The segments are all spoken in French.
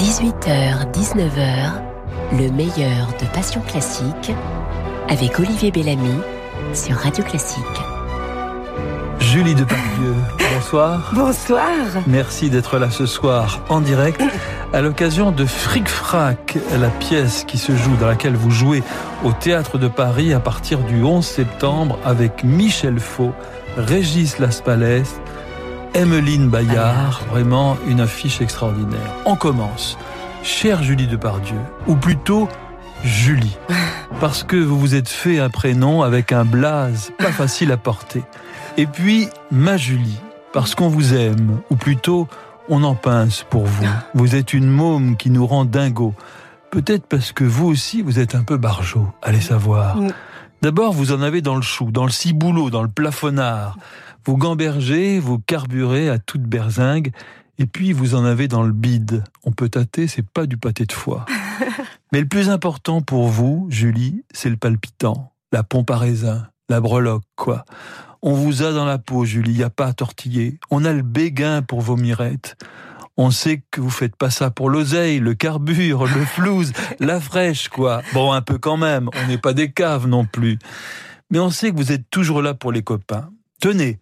18h, 19h, le meilleur de Passion Classique avec Olivier Bellamy sur Radio Classique. Julie Depardieu, bonsoir. Bonsoir. Merci d'être là ce soir en direct à l'occasion de Fric Frac, la pièce qui se joue, dans laquelle vous jouez au Théâtre de Paris à partir du 11 septembre avec Michel Faux, Régis Laspalès, Emmeline Bayard, vraiment une affiche extraordinaire. On commence. Chère Julie Depardieu, ou plutôt Julie, parce que vous vous êtes fait un prénom avec un blaze pas facile à porter. Et puis, ma Julie, parce qu'on vous aime, ou plutôt, on en pince pour vous. Vous êtes une môme qui nous rend dingo. Peut-être parce que vous aussi, vous êtes un peu barjot, allez savoir. D'abord, vous en avez dans le chou, dans le ciboulot, dans le plafonnard. Vous gambergez, vous carburez à toute berzingue, et puis vous en avez dans le bide. On peut tâter, c'est pas du pâté de foie. Mais le plus important pour vous, Julie, c'est le palpitant, la pompe à raisin, la breloque, quoi. On vous a dans la peau, Julie, y a pas à tortiller. On a le béguin pour vos mirettes. On sait que vous faites pas ça pour l'oseille, le carbure, le flouze, la fraîche, quoi. Bon, un peu quand même. On n'est pas des caves non plus. Mais on sait que vous êtes toujours là pour les copains. Tenez,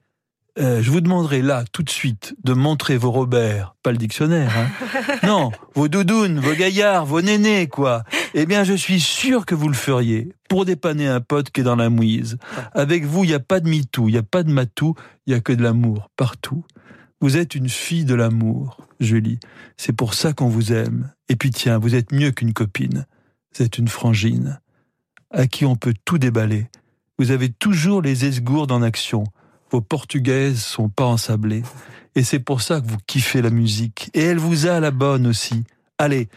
euh, je vous demanderai là, tout de suite, de montrer vos Robert, pas le dictionnaire, hein. Non, vos doudounes, vos gaillards, vos nénés, quoi. Eh bien, je suis sûr que vous le feriez, pour dépanner un pote qui est dans la mouise. Avec vous, il n'y a pas de mitou, il n'y a pas de matou, il n'y a que de l'amour, partout. Vous êtes une fille de l'amour, Julie. C'est pour ça qu'on vous aime. Et puis tiens, vous êtes mieux qu'une copine. Vous êtes une frangine, à qui on peut tout déballer. Vous avez toujours les esgourdes en action vos portugaises sont pas ensablées. Et c'est pour ça que vous kiffez la musique. Et elle vous a la bonne aussi. Allez,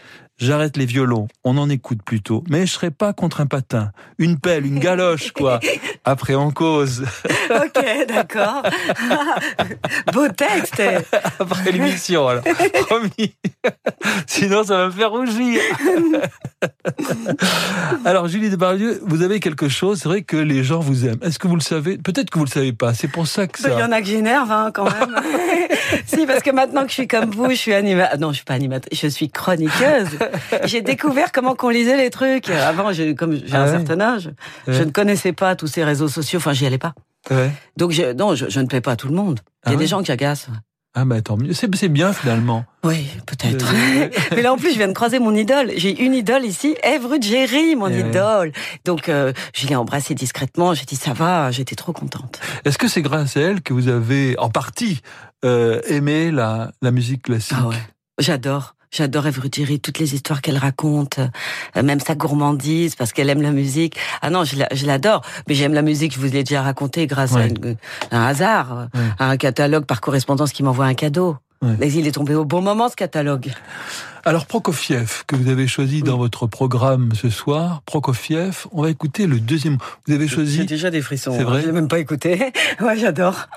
j'arrête les violons, on en écoute plutôt. Mais je serai pas contre un patin, une pelle, une galoche, quoi. Après, en cause. ok, d'accord. Beau texte. Après l'émission, alors. Promis. Sinon, ça va me faire rougir. alors, Julie Debardieu, vous avez quelque chose, c'est vrai que les gens vous aiment. Est-ce que vous le savez? Peut-être que vous le savez pas. C'est pour ça que ça. Il y en a que j'énerve, hein, quand même. si, parce que maintenant que je suis comme vous, je suis animatrice. Non, je suis pas animatrice, je suis chroniqueuse. J'ai découvert comment qu'on lisait les trucs. Avant, comme j'ai un ah certain âge, je ne connaissais pas tous ces réseaux sociaux. Enfin, j'y allais pas. Donc, je, non, je, ne plais pas à tout le monde. Il y a ah des gens qui agacent. Ah bah tant mieux, c'est bien finalement. Oui, peut-être. Mais là en plus, je viens de croiser mon idole. J'ai une idole ici, Ève Jerry, mon eh idole. Donc euh, je l'ai embrassée discrètement, j'ai dit ça va, j'étais trop contente. Est-ce que c'est grâce à elle que vous avez en partie euh, aimé la, la musique classique? Ah ouais, j'adore. J'adore Eve toutes les histoires qu'elle raconte, euh, même sa gourmandise, parce qu'elle aime la musique. Ah non, je l'adore, mais j'aime la musique, je vous l'ai déjà raconté, grâce à, un hasard, à un catalogue par correspondance qui m'envoie un cadeau. Mais il est tombé au bon moment, ce catalogue. Alors Prokofiev, que vous avez choisi dans votre programme ce soir, Prokofiev, on va écouter le deuxième. Vous avez choisi. J'ai déjà des frissons. C'est vrai. Hein, J'ai même pas écouté. ouais, j'adore.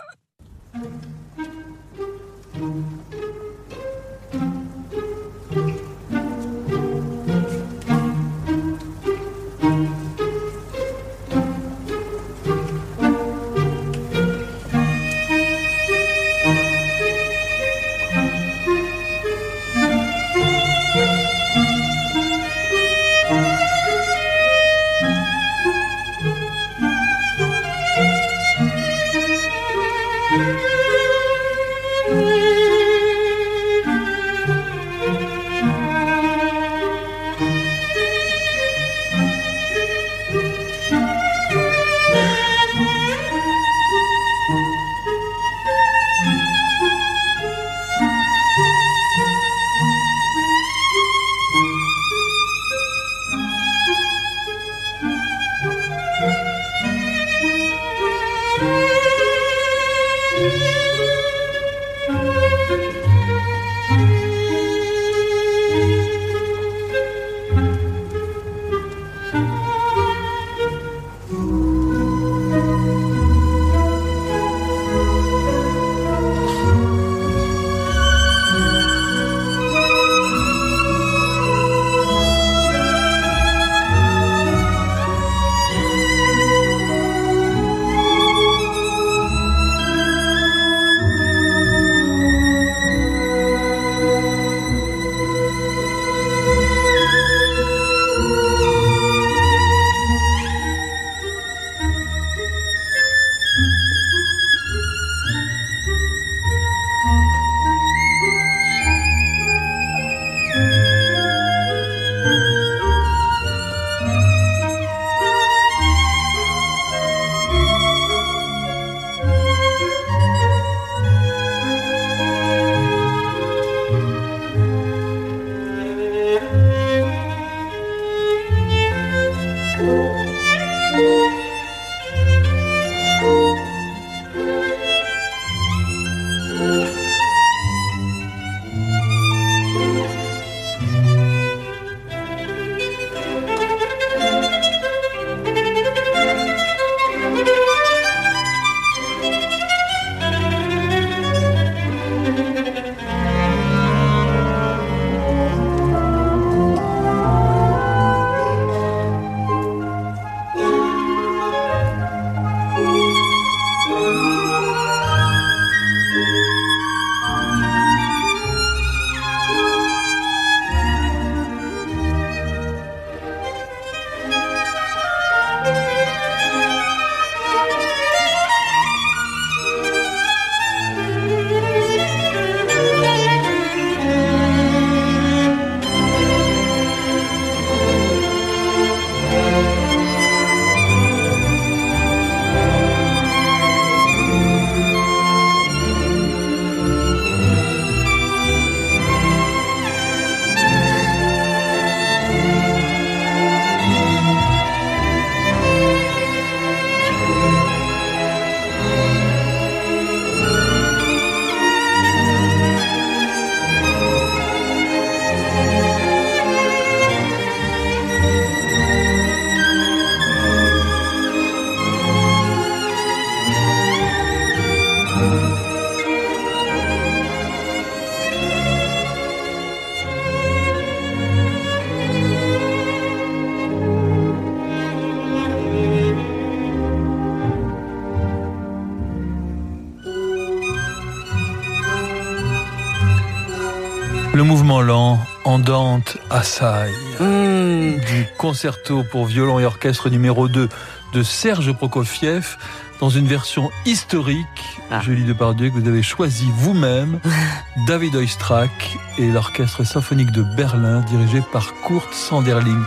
Mmh. Du concerto pour violon et orchestre numéro 2 de Serge Prokofiev dans une version historique, Ah. Julie Depardieu, que vous avez choisi vous-même, David Oistrakh et l'orchestre symphonique de Berlin dirigé par Kurt Sanderling.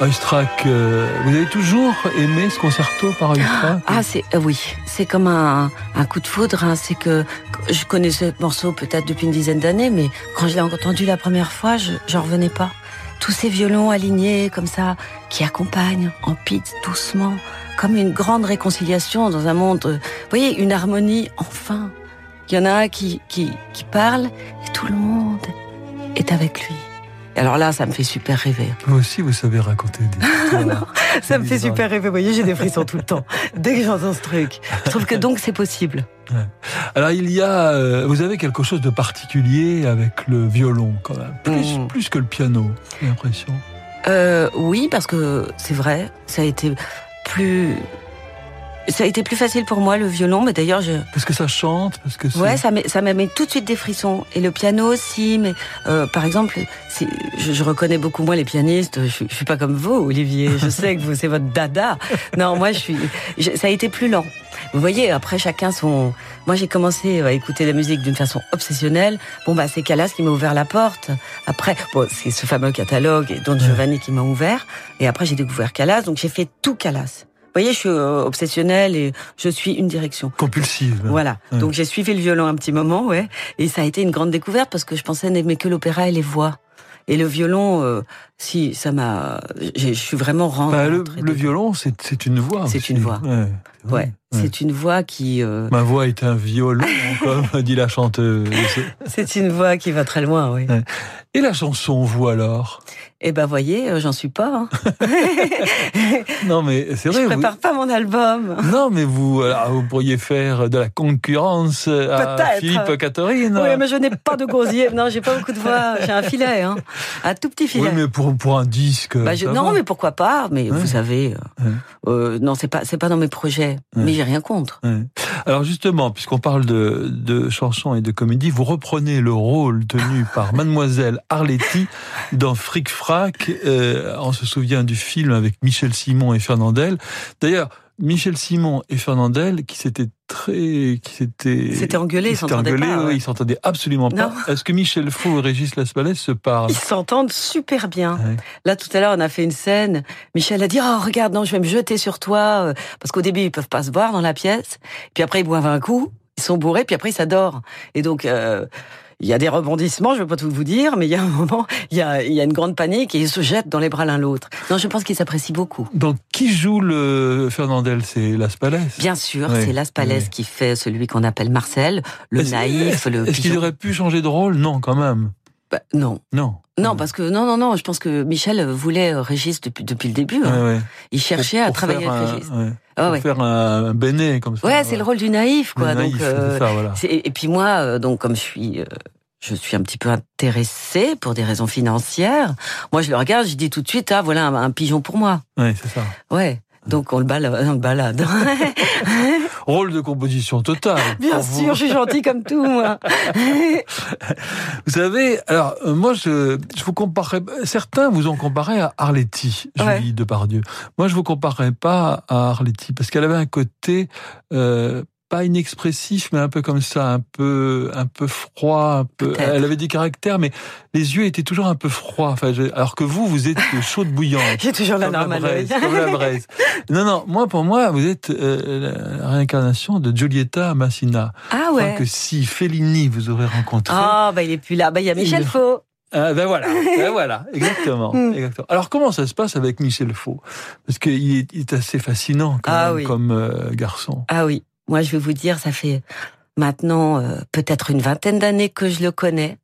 Oistrakh, euh, vous avez toujours aimé ce concerto par Oistrakh? Ah, c'est euh, oui, c'est comme un, un coup de foudre. hein. C'est que je connaissais ce morceau peut-être depuis une dizaine d'années, mais quand je l'ai entendu la première fois, je j'en revenais pas. Tous ces violons alignés comme ça, qui accompagnent en pite doucement, comme une grande réconciliation dans un monde. euh, Vous voyez, une harmonie enfin. Il y en a un qui qui qui parle et tout le monde est avec lui. Et alors là, ça me fait super rêver. Vous aussi, vous savez raconter des histoires. Ça me fait super rêver. Vous voyez, j'ai des frissons tout le temps. Dès que j'entends ce truc. Je trouve que donc c'est possible. Alors il y a, euh, vous avez quelque chose de particulier avec le violon quand même, plus, Mm. plus que le piano, j'ai l'impression. Euh, oui, parce que c'est vrai, ça a été plus, ça a été plus facile pour moi le violon. Mais d'ailleurs, je, Parce que ça chante, parce que ouais, ça ça m'a mis tout de suite des frissons. Et le piano aussi. Mais euh, par exemple, c'est- je, je reconnais beaucoup moins les pianistes. Je, suis- je suis pas comme vous, Olivier. Je sais que vous c'est votre dada. Non, moi je suis. je- ça a été plus lent. Vous voyez, après chacun son. Moi, j'ai commencé à écouter la musique d'une façon obsessionnelle. Bon, bah, c'est Calas qui m'a ouvert la porte. Après, bon, c'est ce fameux catalogue et Don Giovanni qui m'a ouvert. Et après, j'ai découvert Calas, donc j'ai fait tout Calas. Vous voyez, je suis euh, obsessionnelle et je suis une direction. Compulsive. Voilà. Ouais. Donc j'ai suivi le violon un petit moment, ouais. Et ça a été une grande découverte parce que je pensais n'aimer que l'opéra et les voix. Et le violon, euh, si ça m'a, je suis vraiment rentrée. Bah, le, le violon, c'est une voix. C'est une voix. Ouais, c'est vrai. Ouais, c'est une voix qui, euh, Ma voix est un violon, comme dit la chanteuse. c'est une voix qui va très loin, oui. Et la chanson, vous alors? Eh ben, voyez, euh, j'en suis pas. hein. Non, mais c'est je vrai. prépare pas mon album. vous... Non, mais vous, alors, vous pourriez faire de la concurrence à. Philippe Catherine. Oui, mais je n'ai pas de gosier. Non, j'ai pas beaucoup de voix. J'ai un filet, hein. Un tout petit filet. Oui, mais pour, pour un disque. Bah, je- non, va. mais pourquoi pas Mais Ouais. vous savez, euh, Ouais. euh, non, c'est pas, c'est pas dans mes projets. Ouais. Mais j'ai rien contre. Alors justement, puisqu'on parle de, de chansons et de comédie, vous reprenez le rôle tenu par Mademoiselle Arletty dans Fric Frac. Euh, on se souvient du film avec Michel Simon et Fernandel. D'ailleurs, Michel Simon et Fernandel qui s'étaient très, qui s'étaient, C'était engueulé, ils s'étaient s'entendaient engueulés, pas. oui, ils s'entendaient absolument pas. Est-ce que Michel Faux et Régis Laspalais se parlent? Ils s'entendent super bien. Ouais. Là, tout à l'heure, on a fait une scène. Michel a dit, oh, regarde, non, je vais me jeter sur toi. euh, Parce qu'au début, ils peuvent pas se voir dans la pièce. Puis après, ils boivent un coup. Ils sont bourrés, puis après, ils s'adorent. Et donc, euh, il y a des rebondissements, je vais pas tout vous dire, mais il y a un moment, il y a, il y a une grande panique et ils se jettent dans les bras l'un l'autre. Non, je pense qu'ils s'apprécient beaucoup. Donc, qui joue le Fernandel? C'est Laspalais Bien sûr, Oui, c'est Las Palais oui. qui fait celui qu'on appelle Marcel, le naïf, le Est-ce qu'il aurait pu changer de rôle? Non, quand même. Bah, non, Non. non, parce que non, non, non. Je pense que Michel voulait euh, Régis depuis depuis le début. hein. Ouais. Il cherchait Pour- à pour travailler avec un- Régis. ouais. Ah Pour ouais. faire un, un béné comme ça. Ouais, c'est le rôle du naïf, quoi. Le naïf, donc, euh, ça, voilà. et puis moi, euh, donc comme je suis, euh, je suis un petit peu intéressée pour des raisons financières. Moi, je le regarde, je dis tout de suite, ah voilà un, un pigeon pour moi. Ouais, c'est ça. Ouais. Donc on le balade. On le balade. Rôle de composition totale. Bien pour vous. sûr, je suis gentille comme tout, moi. Vous savez, alors euh, moi, je, je vous comparerais. Certains vous ont comparé à Arletty, Julie Ouais. Depardieu. Moi, je vous comparerais pas à Arletty parce qu'elle avait un côté euh, pas inexpressif, mais un peu comme ça, un peu, un peu froid. Un peu. Elle avait des caractères, mais les yeux étaient toujours un peu froids. Enfin, je- alors que vous, vous êtes chaude bouillante. J'ai toujours la Comme la normale. braise, comme la braise. Non, non, moi, pour moi, vous êtes euh, la réincarnation de Giulietta Massina. Ah ouais. que si Fellini vous aurait rencontré. Ah bah il est plus là. Bah il y a Michel Il- Faux. Ah, ben voilà, ben voilà, exactement, Hmm. exactement. Alors comment ça se passe avec Michel Faux? Parce qu'il est, il est assez fascinant quand Ah même, oui. comme euh, garçon. Ah oui. Moi, je vais vous dire, ça fait maintenant euh, peut-être une vingtaine d'années que je le connais.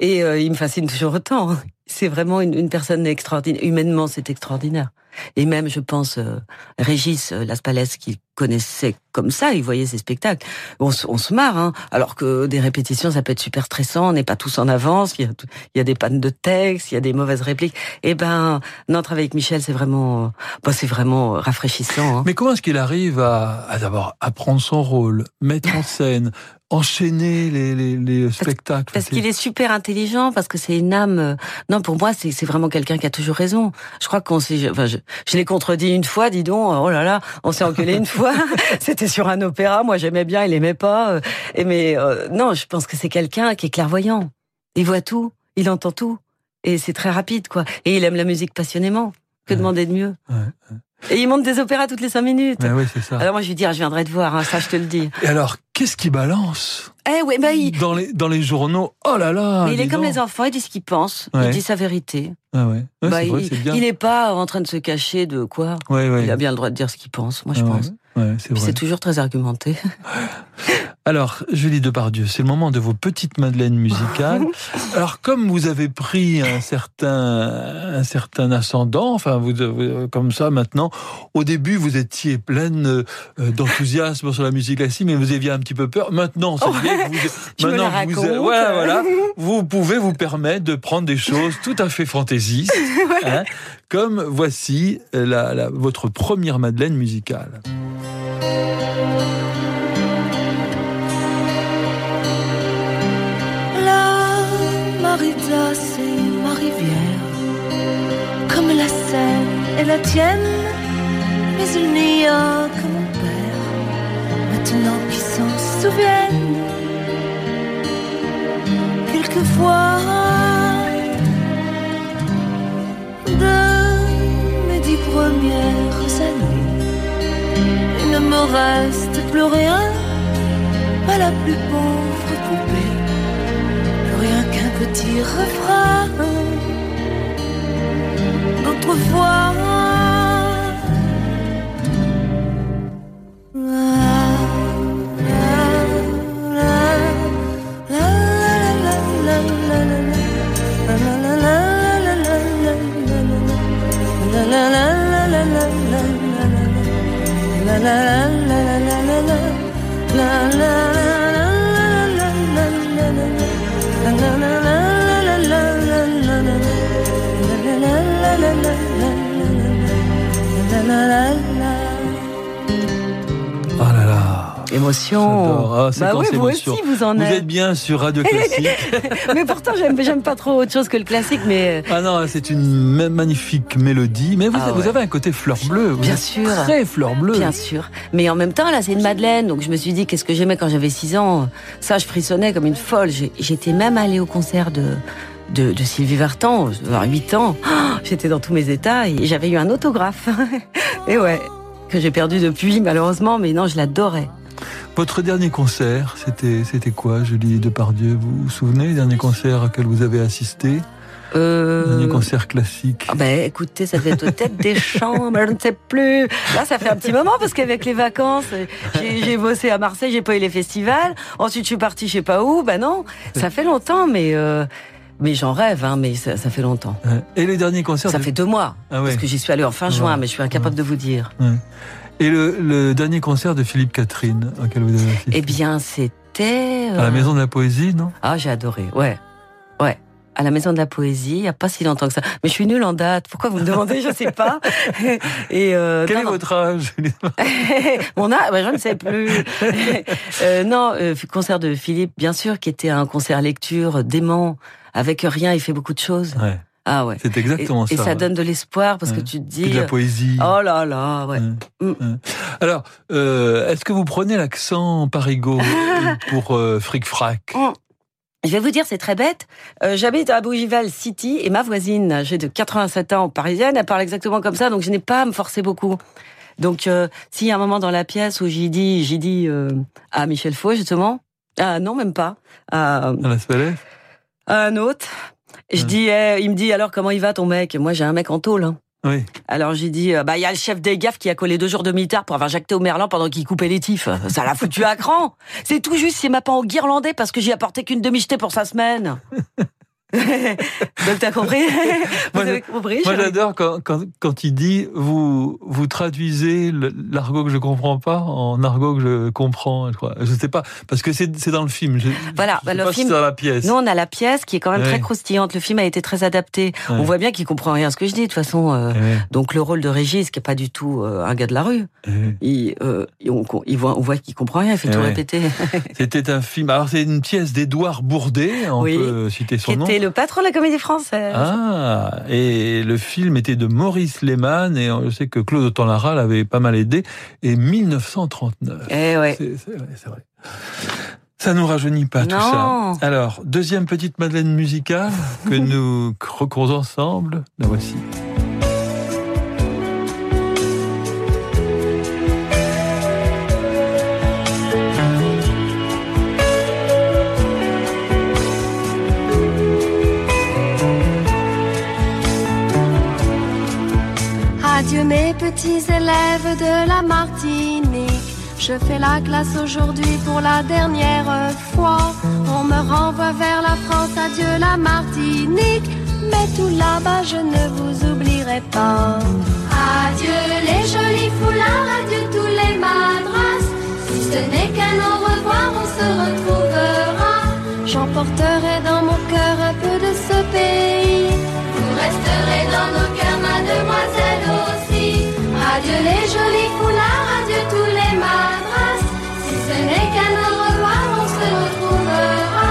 Et euh, il me fascine toujours autant. C'est vraiment une, une personne extraordinaire. Humainement, c'est extraordinaire. Et même, je pense, euh, Régis euh, Las Palais, qui connaissait comme ça, il voyait ses spectacles. On, se- on se marre, hein, alors que des répétitions, ça peut être super stressant, on n'est pas tous en avance, il y, a, il y a des pannes de texte, il y a des mauvaises répliques. Eh ben, non, travailler avec Michel, c'est vraiment, bah, c'est vraiment rafraîchissant. Hein. Mais comment est-ce qu'il arrive à, à d'abord apprendre son rôle, mettre en scène, enchaîner les, les, les spectacles? Parce qu'il est super intelligent, parce que c'est une âme. euh, Non, pour moi, c'est c'est vraiment quelqu'un qui a toujours raison. Je crois qu'on s'est. Enfin, je, je l'ai contredit une fois, dis donc. Oh là là, on s'est engueulé une fois. C'était sur un opéra. Moi, j'aimais bien, il aimait pas. euh, Et mais euh, non, je pense que c'est quelqu'un qui est clairvoyant. Il voit tout, il entend tout, et c'est très rapide, quoi. Et il aime la musique passionnément. Que Ouais. demander de mieux? Ouais, Et il monte des opéras toutes les cinq minutes. Mais oui, c'est ça. Alors moi, je lui dis, ah, je viendrai te voir. hein, ça, je te le dis. Et alors, qu'est-ce qu'il balance Eh ouais, bah il. dans les dans les journaux Oh là là mais il est comme les enfants, il dit ce qu'il pense, Ouais. il dit sa vérité. Ah ouais, Ouais, Bah, il, c'est bien. il est pas en train de se cacher de quoi. Ouais, ouais. Il a bien le droit de dire ce qu'il pense, moi je Ah pense. C'est toujours très argumenté. Alors, Julie Depardieu, c'est le moment de vos petites madeleines musicales. Alors, comme vous avez pris un certain, un certain ascendant, enfin, vous, vous- comme ça maintenant, au début, vous étiez pleine euh, d'enthousiasme sur la musique classique, mais vous aviez un petit peu peur. Maintenant, c'est bien que vous, maintenant que vous, voilà, voilà, vous pouvez vous permettre de prendre des choses tout à fait fantaisistes, hein, comme voici la, la- votre première madeleine musicale. Seine et la tienne, mais il n'y a que mon père, maintenant qui s'en souvienne. Quelquefois, de mes dix premières années, il ne me reste plus rien, pas la plus pauvre poupée plus rien qu'un petit refrain d'autrefois. Oh Ah, bah oui, vous aussi vous en Vous êtes. bien sur Radio Classique. mais pourtant j'aime pas trop autre chose que le classique, mais ah non, c'est une ma- magnifique mélodie. Mais vous, Ah vous avez un côté fleur bleue. Bien sûr. Très fleur bleue. bien sûr. Mais en même temps là c'est une Madeleine, donc je me suis dit qu'est-ce que j'aimais quand j'avais 6 ans? Ça je frissonnais comme une folle. J'étais même allée au concert de de, de Sylvie Vartan, vers 8 ans. Oh, J'étais dans tous mes états et j'avais eu un autographe. et ouais, que j'ai perdu depuis malheureusement, mais non, je l'adorais. Votre dernier concert, c'était c'était quoi, Julie Depardieu? Vous vous souvenez, le dernier concert auquel vous avez assisté? Euh... Dernier concert classique? Ah ben écoutez, ça devait être aux têtes des champs, mais je ne sais plus. Là, ça fait un petit moment parce qu'avec les vacances, j'ai j'ai bossé à Marseille, j'ai pas eu les festivals. Ensuite, je suis partie je sais pas où. Ben non, ça fait longtemps, mais euh, mais j'en rêve, hein, mais ça, ça fait longtemps. Et les derniers concerts Ça de- fait deux mois Ah ouais. parce que j'y suis allée en fin Ouais. juin, mais je suis incapable de vous dire. Et le, le dernier concert de Philippe Catherine auquel vous avez assisté Eh bien, c'était À la euh, Maison de la Poésie, non? Ah, j'ai adoré. Ouais, ouais. À la Maison de la Poésie, il y a pas si longtemps que ça. Mais je suis nulle en date. Pourquoi vous me demandez? Je sais pas. Et euh, Quel non, est non. votre âge? Mon âge, bah, je ne sais plus. Euh, non, euh, concert de Philippe, bien sûr, qui était un concert lecture dément, avec rien, il fait beaucoup de choses. Ouais, Ah ouais. c'est Et, exactement et ça. ça ouais. donne de l'espoir parce que tu te dis. de la poésie. Oh là là, ouais. Ouais. Mm. Alors, euh, est-ce que vous prenez l'accent parigot pour euh, Fric Frac? Je vais vous dire, c'est très bête. Euh, J'habite à Bougival City et ma voisine, âgée de 87 ans, parisienne, elle parle exactement comme ça, donc je n'ai pas à me forcer beaucoup. Donc, s'il y a un moment dans la pièce où j'y dis, j'y dis à Michel Faux justement, ah non même pas, à, à la à un autre, je dis, eh, il me dit alors comment il va ton mec? Moi j'ai un mec en tôle. hein. Oui. Alors j'ai dit, euh, bah il y a le chef des gaffes qui a collé deux jours de militaire pour avoir jacté au Merlin pendant qu'il coupait les tifs. Ça l'a foutu à cran. C'est tout juste s'il m'a pas enguirlandé parce que j'y apporté qu'une demi-jetée pour sa semaine. Donc t'as compris Vous avez compris Moi j'adore quand, quand, quand, il dit vous vous traduisez l'argot que je comprends pas en argot que je comprends. Je, crois. je sais pas parce que c'est dans le film. Je, voilà, je bah, le pas film. Si dans la pièce. Nous on a la pièce qui est quand même très croustillante. Le film a été très adapté. On voit bien qu'il comprend rien à ce que je dis de toute façon. Euh, donc le rôle de Régis qui est pas du tout euh, un gars de la rue. Il, euh, on, il voit on voit qu'il comprend rien. Il fait tout répéter. C'était un film. Alors c'est une pièce d'Édouard Bourdet. On peut citer son nom. Le patron de la comédie française. Ah, et le film était de Maurice Lehmann, et je sais que Claude Autant-Lara l'avait pas mal aidé, et 1939. Eh ouais. C'est vrai. Ça nous rajeunit pas tout ça. Alors, deuxième petite Madeleine musicale que nous croquons ensemble, la voici. Petits élèves de la Martinique. Je fais la classe aujourd'hui pour la dernière fois. On me renvoie vers la France, adieu la Martinique. Mais tout là-bas, je ne vous oublierai pas. Adieu les jolis foulards, adieu tous les madras. Si ce n'est qu'un au revoir, on se retrouvera. J'emporterai dans mon cœur un peu de ce pays. Vous resterez dans nos cœurs, mademoiselle aussi. Adieu les jolis foulards, adieu tous les madras. Si ce n'est qu'un au revoir, on se retrouvera.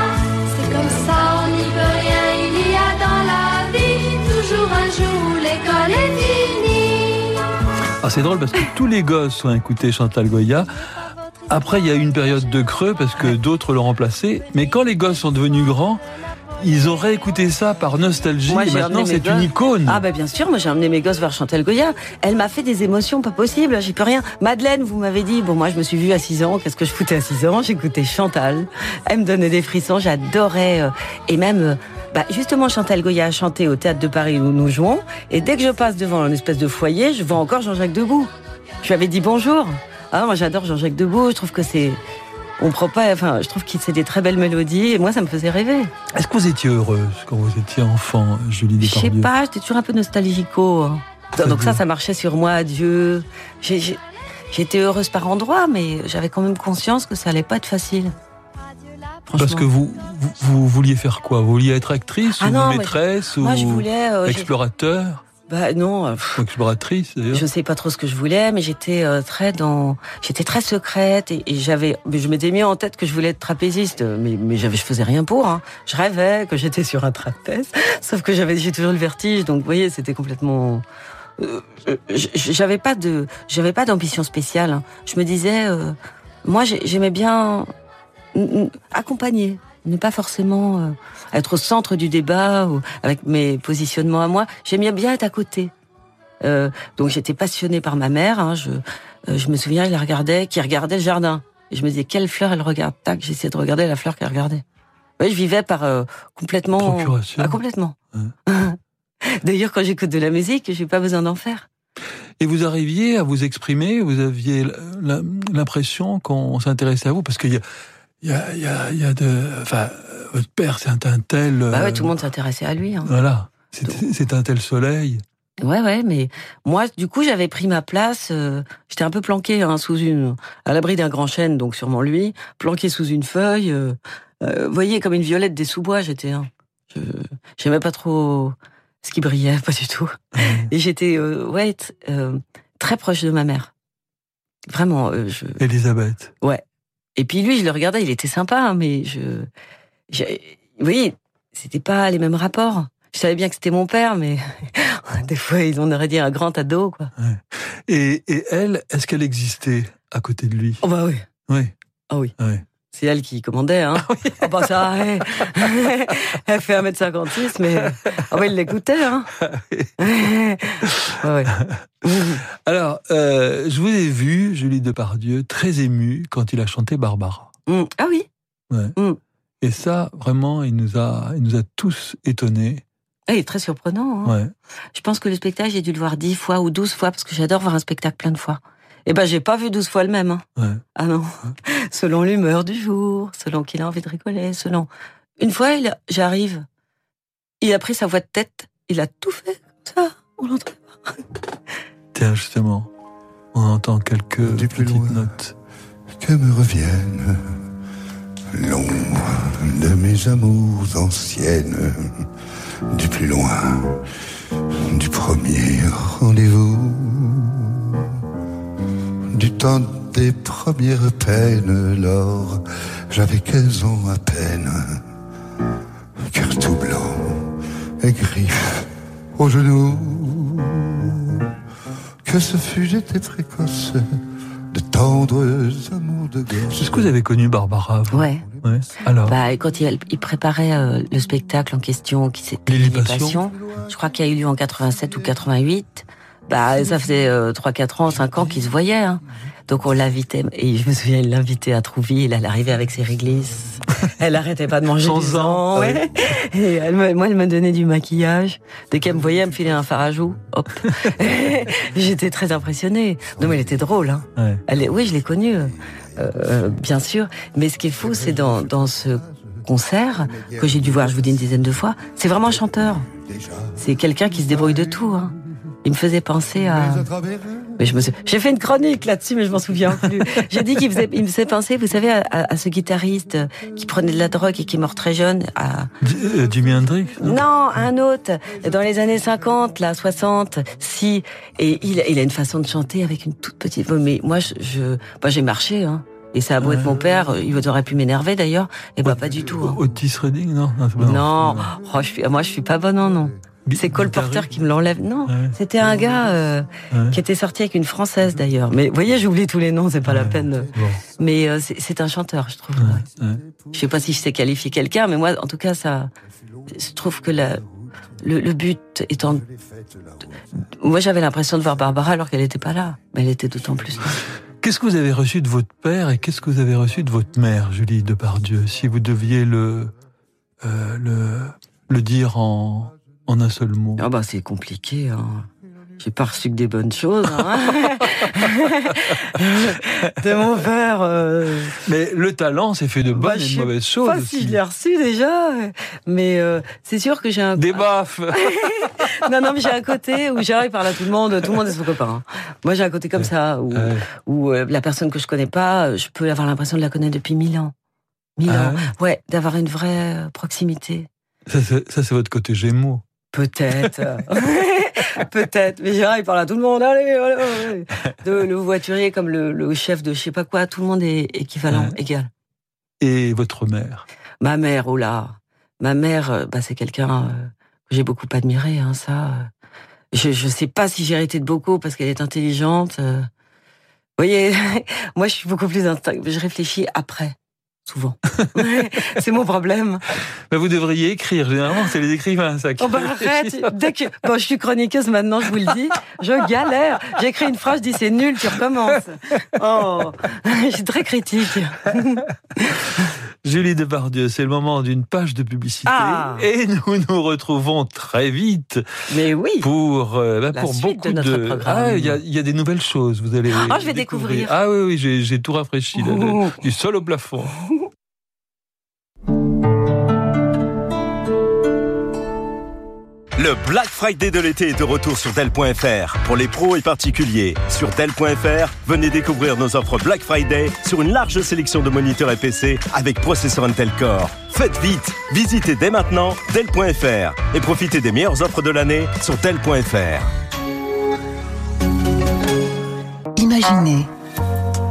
C'est comme ça, on n'y peut rien. Il y a dans la vie toujours un jour où l'école est finie. Ah, c'est drôle parce que tous les gosses ont écouté Chantal Goya. Après, il y a eu une période de creux parce que d'autres l'ont remplacé. Mais quand les gosses sont devenus grands, ils ont réécouté ça par nostalgie. Moi, et maintenant, c'est une icône. Ah, bah, bien sûr. Moi, j'ai emmené mes gosses vers Chantal Goya. Elle m'a fait des émotions pas possibles. J'y peux rien. Madeleine, vous m'avez dit, bon, moi, je me suis vue à 6 ans. Qu'est-ce que je foutais à 6 ans? J'écoutais Chantal. Elle me donnait des frissons. J'adorais. Euh, et même, euh, bah, justement, Chantal Goya a chanté au Théâtre de Paris où nous jouons. Et dès que je passe devant une espèce de foyer, je vois encore Jean-Jacques Debout. Je lui avais dit bonjour. Ah, moi, j'adore Jean-Jacques Debout. Je trouve que c'est, on prend pas, enfin, je trouve que c'est des très belles mélodies et moi, ça me faisait rêver. Est-ce que vous étiez heureuse quand vous étiez enfant, Julie Depardieu Je sais pas, j'étais toujours un peu nostalgico. Donc ça, ça marchait sur moi, adieu. J'étais heureuse par endroits, mais j'avais quand même conscience que ça allait pas être facile. Parce que vous, vous, vous, vouliez faire quoi? Vous vouliez être actrice ah ou non, maîtresse moi, je, ou moi, je voulais, euh, explorateur? Bah non. Ou exploratrice. Je sais pas trop ce que je voulais, mais j'étais euh, très dans, j'étais très secrète et, et j'avais, je m'étais mis en tête que je voulais être trapéziste, mais mais j'avais, je faisais rien pour. Hein. Je rêvais que j'étais sur un trapèze, sauf que j'avais, j'ai toujours le vertige, donc vous voyez, c'était complètement. Euh, j'avais pas de, j'avais pas d'ambition spéciale. Hein. Je me disais, euh, moi, j'aimais bien accompagner ne pas forcément euh, être au centre du débat ou avec mes positionnements à moi. J'aimais bien être à côté. Euh, donc j'étais passionnée par ma mère. Hein, je, euh, je me souviens, elle la regardait, qui regardait le jardin. Et je me disais quelle fleur elle regarde. Tac, j'essayais de regarder la fleur qu'elle regardait. Oui, je vivais par euh, complètement. Procuration. Ah, complètement. D'ailleurs, quand j'écoute de la musique, j'ai pas besoin d'en faire. Et vous arriviez à vous exprimer Vous aviez l'impression qu'on s'intéressait à vous parce qu'il y a il y a, y, a, y a de, enfin, votre père, c'est un, tel. Bah ouais, tout le monde s'intéressait à lui. Hein. Voilà, c'est un tel soleil. Ouais, ouais, mais moi, du coup, j'avais pris ma place. Euh, J'étais un peu planqué hein, sous une, à l'abri d'un grand chêne, donc sûrement lui, planqué sous une feuille. Euh, euh, vous voyez, comme une violette des sous-bois, j'étais. Hein. J'aimais pas trop ce qui brillait, pas du tout. Et j'étais, euh, ouais, très proche de ma mère. Vraiment. Je... Elisabeth. Ouais. Et puis lui, je le regardais, il était sympa, hein, mais je, je oui, c'était pas les mêmes rapports. Je savais bien que c'était mon père, mais des fois, ils on aurait dit un grand ado, quoi. Ouais. Et, et elle, est-ce qu'elle existait à côté de lui? Oh bah oui. Oui. Ah oui. Ouais. C'est elle qui commandait, hein. Ah oui. oh bah ça, ouais. elle fait 1m56, mais oh bah, il l'écoutait, hein. ouais, ouais. Alors, euh, je vous ai vu, Julie Depardieu, très émue quand il a chanté Barbara. Mmh. Ah oui. Mmh. Et ça, vraiment, il nous a, il nous a tous étonnés. Ah, il est très surprenant. Hein. Ouais. Je pense que le spectacle, j'ai dû le voir dix fois ou douze fois parce que j'adore voir un spectacle plein de fois. Eh ben, j'ai pas vu douze fois le même. Hein. Ouais. Ah non. selon l'humeur du jour, selon qu'il a envie de rigoler, selon. Une fois, j'arrive il a pris sa voix de tête, il a tout fait comme ça, on l'entend pas. Tiens, justement, on entend quelques Du plus petites loin. notes. que me revienne l'ombre de mes amours anciennes, du plus loin, du premier rendez-vous, du temps des premières peines, lors j'avais 15 ans à peine, cœur tout blanc et griffes aux genoux. Que ce fut, j'étais précoce, de tendres amours de gosse. Est-ce que vous avez connu Barbara vous Ouais. Ouais. Alors, Bah, quand il, il préparait euh, le spectacle en question, qui s'était. Passion, je crois qu'il y a eu lieu en 87 ou 88. Bah, ça faisait euh, 3, 4 ans, 5 ans qu'ils se voyaient. Hein. Donc on l'invitait, et je me souviens, il l'invitait à Trouville, elle arrivait avec ses réglisses. Elle arrêtait pas de manger du ans, sang, ouais. Et elle me- moi, elle me donnait du maquillage. Dès qu'elle me voyait, elle me filait un fard à joues. Hop. J'étais très impressionnée. Non, mais elle était drôle, hein. ouais. Elle est- oui, je l'ai connue, euh, euh, bien sûr. Mais ce qui est fou, c'est dans, dans ce concert que j'ai dû voir, je vous dis une dizaine de fois, c'est vraiment un chanteur. C'est quelqu'un qui se débrouille de tout. Hein. Il me faisait penser à. Mais je me suis... J'ai fait une chronique là-dessus, mais je m'en souviens plus. J'ai dit qu'il faisait... il me faisait penser, vous savez, à, à- à ce guitariste qui prenait de la drogue et qui est mort très jeune. À... Euh, Jimi Hendrix non? Non, un autre, dans les années 50, là, 60, si. Et il, il a une façon de chanter avec une toute petite voix. Mais moi, je, je moi, j'ai marché, hein. Et ça a beau être mon père, il aurait pu m'énerver d'ailleurs. Et bah, pas du tout. hein. Otis Redding, non? Non, Non, oh, je suis, moi, je suis pas bonne en nom. C'est Cole. Porter qui me l'enlève. Non, Ouais. c'était un gars euh, Ouais. qui était sorti avec une française d'ailleurs. Mais vous voyez, j'oublie tous les noms, c'est pas la peine. Bon, Mais euh, c'est un chanteur, je trouve. Je sais pas si je sais qualifier quelqu'un, mais moi, en tout cas, ça, je trouve que la, le, le but étant, moi, j'avais l'impression de voir Barbara alors qu'elle n'était pas là, mais elle était d'autant plus là. Qu'est-ce que vous avez reçu de votre père et qu'est-ce que vous avez reçu de votre mère, Julie Depardieu, si vous deviez le, euh, le, le dire en, en un seul mot Ah bah, c'est compliqué. Hein. J'ai pas reçu que des bonnes choses. Hein. de mon père. euh, Mais le talent, c'est fait de bonnes bah, et je de sais mauvaises choses. Pas si je l'ai reçu déjà, mais euh, c'est sûr que j'ai un. Des baffes Non, non, mais j'ai un côté où j'arrive par là tout le monde, tout le monde est son copain. hein. Moi, j'ai un côté comme ça où, Ouais. où euh, la personne que je connais pas, je peux avoir l'impression de la connaître depuis mille ans. Mille Ah ans. Ouais, d'avoir une vraie proximité. Ça, c'est votre côté gémeaux. Peut-être. Peut-être. Mais j'arrive par là tout le monde. Allez, allez, allez. De, le voiturier comme le, le chef de je sais pas quoi, tout le monde est équivalent, Ouais. égal. Et votre mère? Ma mère, oh là. Ma mère, euh, bah, c'est quelqu'un euh, que j'ai beaucoup admiré, hein, ça. Je, je sais pas si j'ai hérité de beaucoup parce qu'elle est intelligente. euh. Vous voyez, moi, je suis beaucoup plus instinct. Je réfléchis après, souvent. c'est mon problème. Ben, Vous devriez écrire. Généralement, c'est les écrivains, ça. qui Oh bah arrête Dès que bon, je suis chroniqueuse maintenant, je vous le dis, je galère. J'écris une phrase, je dis c'est nul, tu recommences. Oh, je suis très critique. Julie Depardieu, c'est le moment d'une page de publicité. Ah. Et nous nous retrouvons très vite Mais oui. pour, euh, bah, La pour suite beaucoup de notre programme. Ah, il y a, il y a des nouvelles choses. Vous allez. Ah, je vais découvrir. Ah oui, oui, j'ai tout rafraîchi. là, du sol au plafond. Le Black Friday de l'été est de retour sur Dell.fr. Pour les pros et particuliers, sur Dell.fr, venez découvrir nos offres Black Friday sur une large sélection de moniteurs et PC avec processeur Intel Core. Faites vite, visitez dès maintenant Dell.fr et profitez des meilleures offres de l'année sur Dell.fr. Imaginez,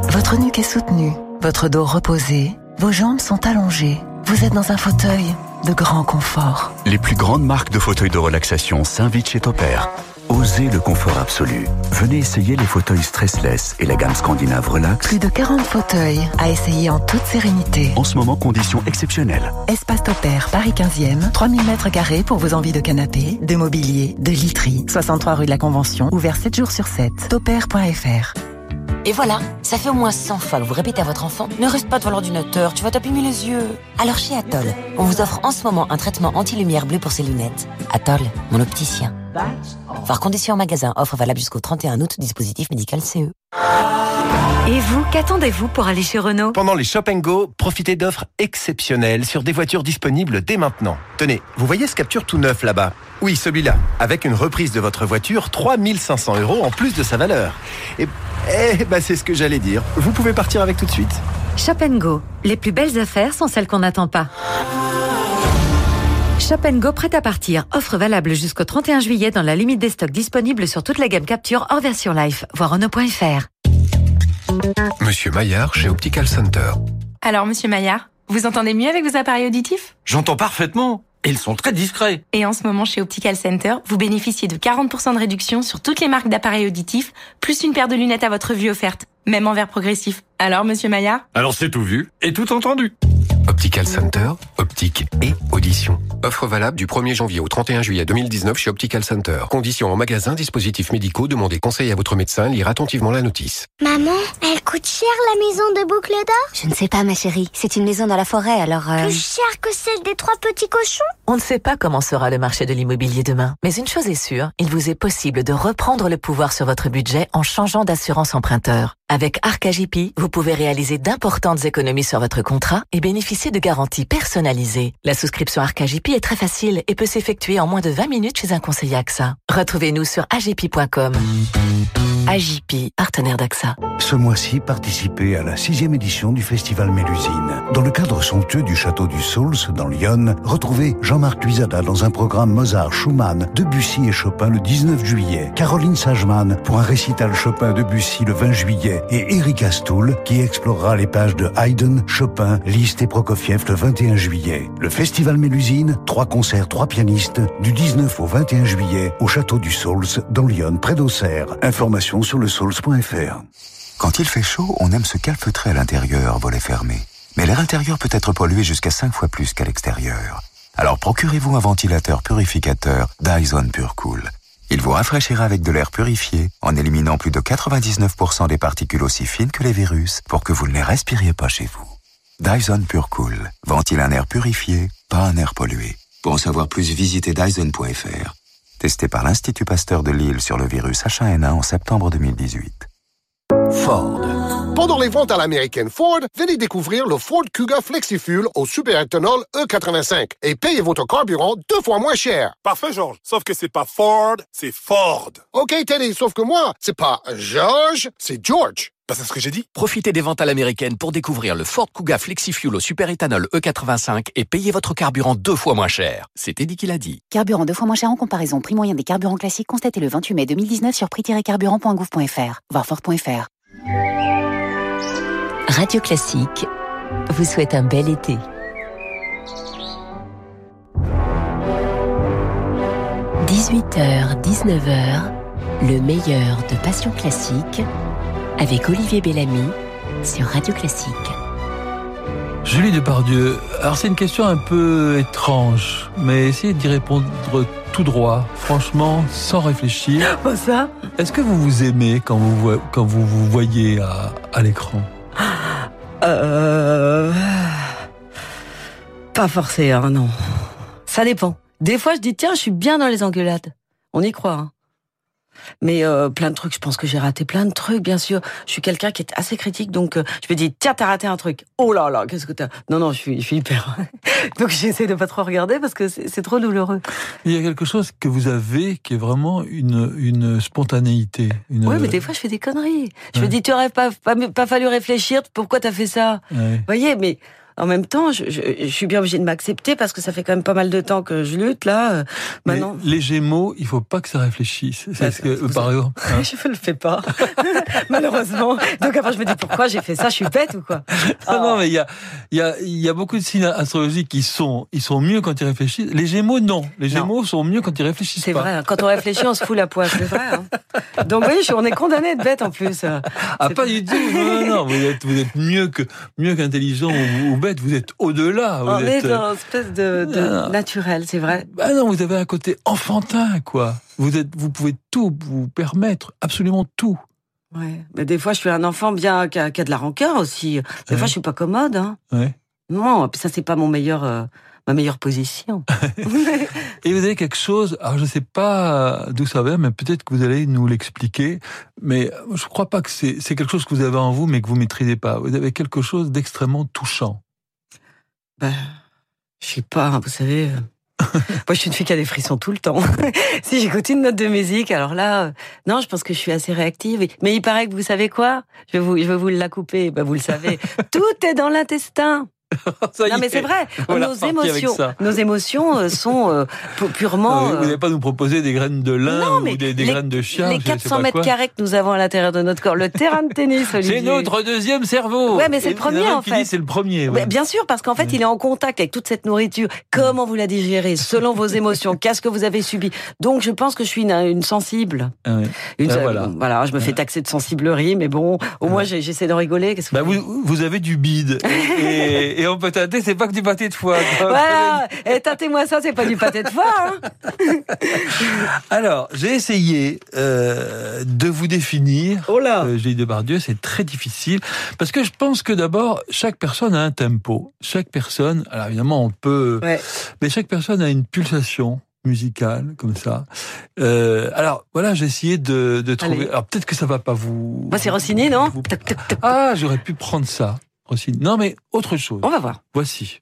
votre nuque est soutenue, votre dos reposé, vos jambes sont allongées, vous êtes dans un fauteuil de grand confort. Les plus grandes marques de fauteuils de relaxation s'invitent chez Topair. Osez le confort absolu. Venez essayer les fauteuils stressless et la gamme scandinave Relax. Plus de 40 fauteuils à essayer en toute sérénité. En ce moment, conditions exceptionnelles. Espace Topair, Paris 15e, 3000 mètres carrés pour vos envies de canapé, de mobilier, de literie. 63 rue de la Convention, ouvert 7 jours sur 7. Topair.fr Et voilà, ça fait au moins 100 fois que vous répétez à votre enfant Ne reste pas devant l'ordinateur, tu vas t'abîmer les yeux. Alors chez Atoll, on vous offre en ce moment un traitement anti-lumière bleue pour ses lunettes. Atoll, mon opticien. Voir conditions en magasin, offre valable jusqu'au 31 août, dispositif médical CE. Et vous, qu'attendez-vous pour aller chez Renault? Pendant les Shop Go, profitez d'offres exceptionnelles sur des voitures disponibles dès maintenant. Tenez, vous voyez ce capture tout neuf là-bas? Oui, celui-là. Avec une reprise de votre voiture, 3500 euros en plus de sa valeur. Et, eh, bah, c'est ce que j'allais dire. Vous pouvez partir avec tout de suite. Shop Go. Les plus belles affaires sont celles qu'on n'attend pas. Shop Go prêt à partir. Offre valable jusqu'au 31 juillet dans la limite des stocks disponibles sur toute la gamme Capture hors version life. Voir Renault.fr. Monsieur Maillard chez Optical Center. Alors, monsieur Maillard, vous entendez mieux avec vos appareils auditifs? J'entends parfaitement. Et ils sont très discrets. Et en ce moment, chez Optical Center, vous bénéficiez de 40% de réduction sur toutes les marques d'appareils auditifs, plus une paire de lunettes à votre vue offerte, même en verre progressif. Alors, monsieur Maillard? Alors c'est tout vu et tout entendu. Optical Center, optique et audition. Offre valable du 1er janvier au 31 juillet 2019 chez Optical Center. Conditions en magasin, dispositifs médicaux, demandez conseil à votre médecin, lire attentivement la notice. Maman, elle coûte cher la maison de boucle d'or? Je ne sais pas ma chérie, c'est une maison dans la forêt alors... Euh... Plus cher que celle des trois petits cochons? On ne sait pas comment sera le marché de l'immobilier demain, mais une chose est sûre, il vous est possible de reprendre le pouvoir sur votre budget en changeant d'assurance emprunteur. Avec Arcagip, vous pouvez réaliser d'importantes économies sur votre contrat et bénéficier de garanties personnalisées. La souscription Arcagip est très facile et peut s'effectuer en moins de 20 minutes chez un conseiller AXA. Retrouvez-nous sur agipi.com. Agipi, partenaire d'AXA. Ce mois-ci, participez à la sixième édition du Festival Mélusine. Dans le cadre somptueux du Château du Sauls, dans Lyon, retrouvez Jean-Marc Luisada dans un programme Mozart, Schumann, Debussy et Chopin le 19 juillet, Caroline Sageman pour un récital Chopin-Debussy le 20 juillet et Eric Astoul qui explorera les pages de Haydn, Chopin, Liszt et Prokofiev le 21 juillet. Le Festival Mélusine, trois concerts, trois pianistes, du 19 au 21 juillet au Château du Sauls, dans Lyon, près d'Auxerre. Information sur le sauls.fr. Quand il fait chaud, on aime se calfeutrer à l'intérieur, volet fermé. Mais l'air intérieur peut être pollué jusqu'à 5 fois plus qu'à l'extérieur. Alors procurez-vous un ventilateur purificateur Dyson PureCool. Il vous rafraîchira avec de l'air purifié en éliminant plus de 99% des particules aussi fines que les virus pour que vous ne les respiriez pas chez vous. Dyson PureCool ventile un air purifié, pas un air pollué. Pour en savoir plus, visitez dyson.fr. Testé par l'Institut Pasteur de Lille sur le virus H1N1 en septembre 2018. Ford. Pendant les ventes à l'américaine Ford, venez découvrir le Ford Kuga FlexiFuel au superéthanol E85 et payez votre carburant deux fois moins cher. Parfait, George. Sauf que c'est pas Ford, c'est Ford. OK, Teddy, sauf que moi, c'est pas George, c'est George. Bah, c'est ce que j'ai dit. Profitez des ventes à l'américaine pour découvrir le Ford Kuga FlexiFuel au superéthanol E85 et payez votre carburant deux fois moins cher. C'est Eddie qui l'a dit. Carburant deux fois moins cher en comparaison. Prix moyen des carburants classiques constaté le 28 mai 2019 sur prix-carburant.gouv.fr. Voir Ford.fr. Radio Classique vous souhaite un bel été. « 18h, 19h, le meilleur de Passion Classique avec Olivier Bellamy sur Radio Classique. Julie Depardieu, alors c'est une question un peu étrange, mais essayez d'y répondre tout droit, franchement, sans réfléchir. Pas ça Est-ce que vous vous aimez quand vous quand vous, vous voyez à, à l'écran? Euh... Pas forcément, non. Ça dépend. Des fois, je dis tiens, je suis bien dans les engueulades. On y croit. Hein. Mais euh, plein de trucs, je pense que j'ai raté plein de trucs, bien sûr. Je suis quelqu'un qui est assez critique, donc euh, je me dis, tiens, t'as raté un truc. Oh là là, qu'est-ce que t'as? Non, non, je suis, je suis hyper... donc j'essaie de pas trop regarder parce que c'est trop douloureux. Il y a quelque chose que vous avez qui est vraiment une, une spontanéité. Une... Oui, mais des fois, je fais des conneries. Je ouais. me dis, tu aurais pas, pas, pas fallu réfléchir, pourquoi t'as fait ça? Ouais. Vous voyez, mais en même temps, je, je, je suis bien obligée de m'accepter parce que ça fait quand même pas mal de temps que je lutte là. Euh, maintenant, Mais les Gémeaux, il faut pas que ça réfléchisse. C'est ce que, par exemple. Hein je ne le fais pas, malheureusement. Donc après, je me dis pourquoi j'ai fait ça? Je suis bête ou quoi? Ah oh. Non, mais il y a, il y a, il y a beaucoup de signes astrologiques qui sont, ils sont mieux quand ils réfléchissent. Les Gémeaux, non. Les Gémeaux non. sont mieux quand ils réfléchissent C'est vrai. Quand on réfléchit, on se fout la poisse. C'est vrai. Hein. Donc oui, on est condamné de bête en plus. Ah pas du tout. Non, non, vous êtes, vous êtes mieux que, mieux qu'intelligent ou, ou bête. Vous êtes au-delà. On êtes, est dans une espèce de, de non. naturel, c'est vrai. Bah non, vous avez un côté enfantin, quoi. Vous êtes, vous pouvez tout vous permettre, absolument tout. Ouais. Mais des fois, je suis un enfant bien qui a, qui a de la rancœur aussi. Des ouais. fois, je suis pas commode. Hein. Ouais. Non, ça c'est pas mon meilleur. Euh, ma meilleure position. Et vous avez quelque chose, alors je ne sais pas d'où ça vient, mais peut-être que vous allez nous l'expliquer, mais je ne crois pas que c'est quelque chose que vous avez en vous, mais que vous ne maîtrisez pas. Vous avez quelque chose d'extrêmement touchant. Ben, je sais pas, vous savez... Euh, moi, je suis une fille qui a des frissons tout le temps. si j'écoute une note de musique, alors là, euh, non, je pense que je suis assez réactive. Mais il paraît que vous savez quoi? Je vais vous, je vais vous la couper. Ben, vous le savez. Tout est dans l'intestin. non mais c'est vrai, nos émotions, nos émotions euh, sont euh, purement. vous n'allez pas nous proposer des graines de lin ou des, graines de chien. Les 400 mètres carrés que nous avons à l'intérieur de notre corps, le terrain de tennis, C'est notre deuxième cerveau. Ouais, mais c'est le premier en fait. C'est le premier. bien sûr, parce qu'en fait, il est en contact avec toute cette nourriture. Comment vous la digérez selon vos émotions? Qu'est-ce que vous avez subi? Donc, je pense que je suis une, sensible. Ah une, ben voilà. voilà. je me fais taxer de sensiblerie, mais bon, au moins j'essaie de rigoler. Que bah, vous, vous, avez du bide. et, et on peut tâter, c'est pas que du pâté de foie. Voilà, et tâtez-moi ça, c'est pas du pâté de foie. Hein. Alors, j'ai essayé euh, de vous définir. Oh là euh, Gilles Debardieu, c'est très difficile parce que je pense que d'abord, chaque personne a un tempo. Chaque personne, alors évidemment, on peut, mais chaque personne a une pulsation musicale comme ça. Euh, alors voilà, j'ai essayé de, de trouver. Alors peut-être que ça va pas vous. Moi, c'est Rossini, non Ah, j'aurais pu prendre ça. Non, mais autre chose. On va voir. Voici.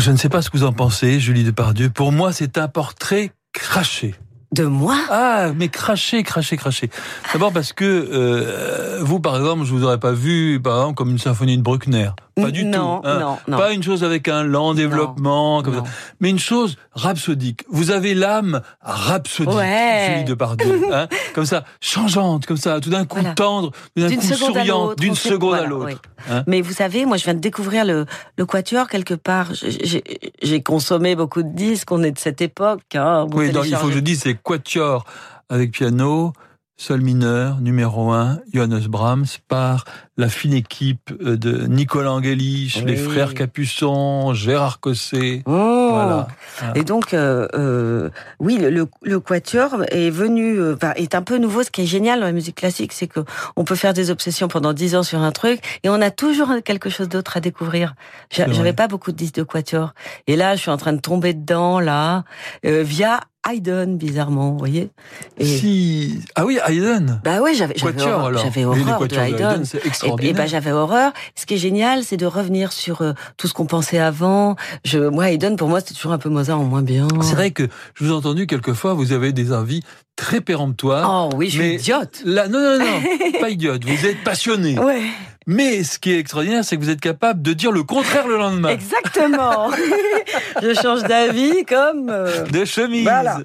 Je ne sais pas ce que vous en pensez, Julie Depardieu. Pour moi, c'est un portrait craché. De moi Ah, mais craché, craché, craché. D'abord parce que euh, vous, par exemple, je vous aurais pas vu, par exemple, comme une symphonie de Bruckner. Pas du tout. Hein. Non, non. Pas une chose avec un lent développement, comme ça. mais une chose rhapsodique. Vous avez l'âme rhapsodique, ouais. Julie Depardieu, hein, comme ça, changeante, comme ça, tout d'un coup tendre, tout d'un coup souriante, d'une seconde à l'autre. Hein. Mais vous savez, moi, je viens de découvrir le, le quatuor quelque part. J'ai consommé beaucoup de disques, on est de cette époque. Hein, oui, donc il faut que je dise, c'est quatuor avec piano, Sol mineur, numéro 1, Johannes Brahms, par la fine équipe euh, de Nicolas Angelich, Oui. les frères Capuçon, Gérard Cosset. Oh. Voilà. Et donc, euh, euh, oui, le, le, le quatuor est venu, enfin, est un peu nouveau. Ce qui est génial dans la musique classique, c'est que on peut faire des obsessions pendant dix ans sur un truc et on a toujours quelque chose d'autre à découvrir. J'avais pas beaucoup de disques de quatuor. Et là, je suis en train de tomber dedans, là, euh, via Haydn, bizarrement, vous voyez. Et- Si... Ah oui, Haydn. bah oui, j'avais j'avais Quatuor, horreur, horreur de Haydn. Et- ben j'avais horreur. Ce qui est génial, c'est de revenir sur euh, tout ce qu'on pensait avant. Je, moi, Haydn, pour moi, c'était toujours un peu Mozart en moins bien. C'est vrai que je vous ai entendu quelquefois, vous avez des avis très péremptoires. Oh oui, je suis idiote. Là, non, non, non, pas idiote. Vous êtes passionné. Ouais. Mais ce qui est extraordinaire, c'est que vous êtes capable de dire le contraire le lendemain. Exactement. je change d'avis comme. euh, De chemise. Voilà.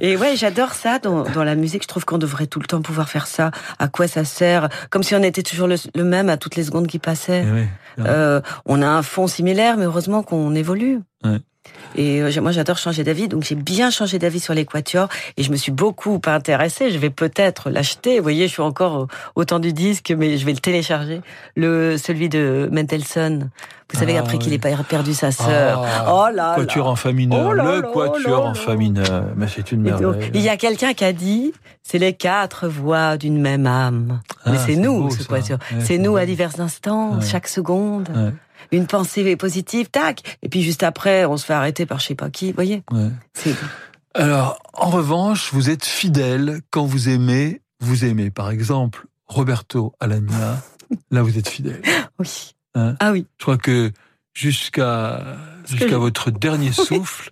Et ouais, j'adore ça dans, dans la musique. Je trouve qu'on devrait tout le temps pouvoir faire ça. À quoi ça sert? Comme si on était toujours le, le même à toutes les secondes qui passaient. Eh. Euh, on a un fond similaire, mais heureusement qu'on évolue. Ouais. Et euh, moi, j'adore changer d'avis, donc j'ai bien changé d'avis sur les quatuors et je me suis beaucoup intéressée. Je vais peut-être l'acheter. Vous voyez, je suis encore au, temps du disque, mais je vais le télécharger. Le celui de Mendelssohn. Vous savez, Ah, après qu'il ait pas perdu sa sœur. Ah, oh là Quatuor en fa mineur. Oh là le là quatuor là en fa mineur. Mais c'est une Et donc, merveille. il y a quelqu'un qui a dit, c'est les quatre voix d'une même âme. Ah, Mais c'est c'est nous, beau, ce quatuor. Ouais, c'est c'est nous beau. à divers instants, Ouais. chaque seconde. Ouais. Une pensée positive, tac. Et puis juste après, on se fait arrêter par je sais pas qui. Vous voyez Ouais. Alors, en revanche, vous êtes fidèle quand vous aimez, vous aimez. Par exemple, Roberto Alagna. Là, vous êtes fidèle. oui. Hein? Ah oui. Je crois que jusqu'à jusqu'à votre dernier souffle,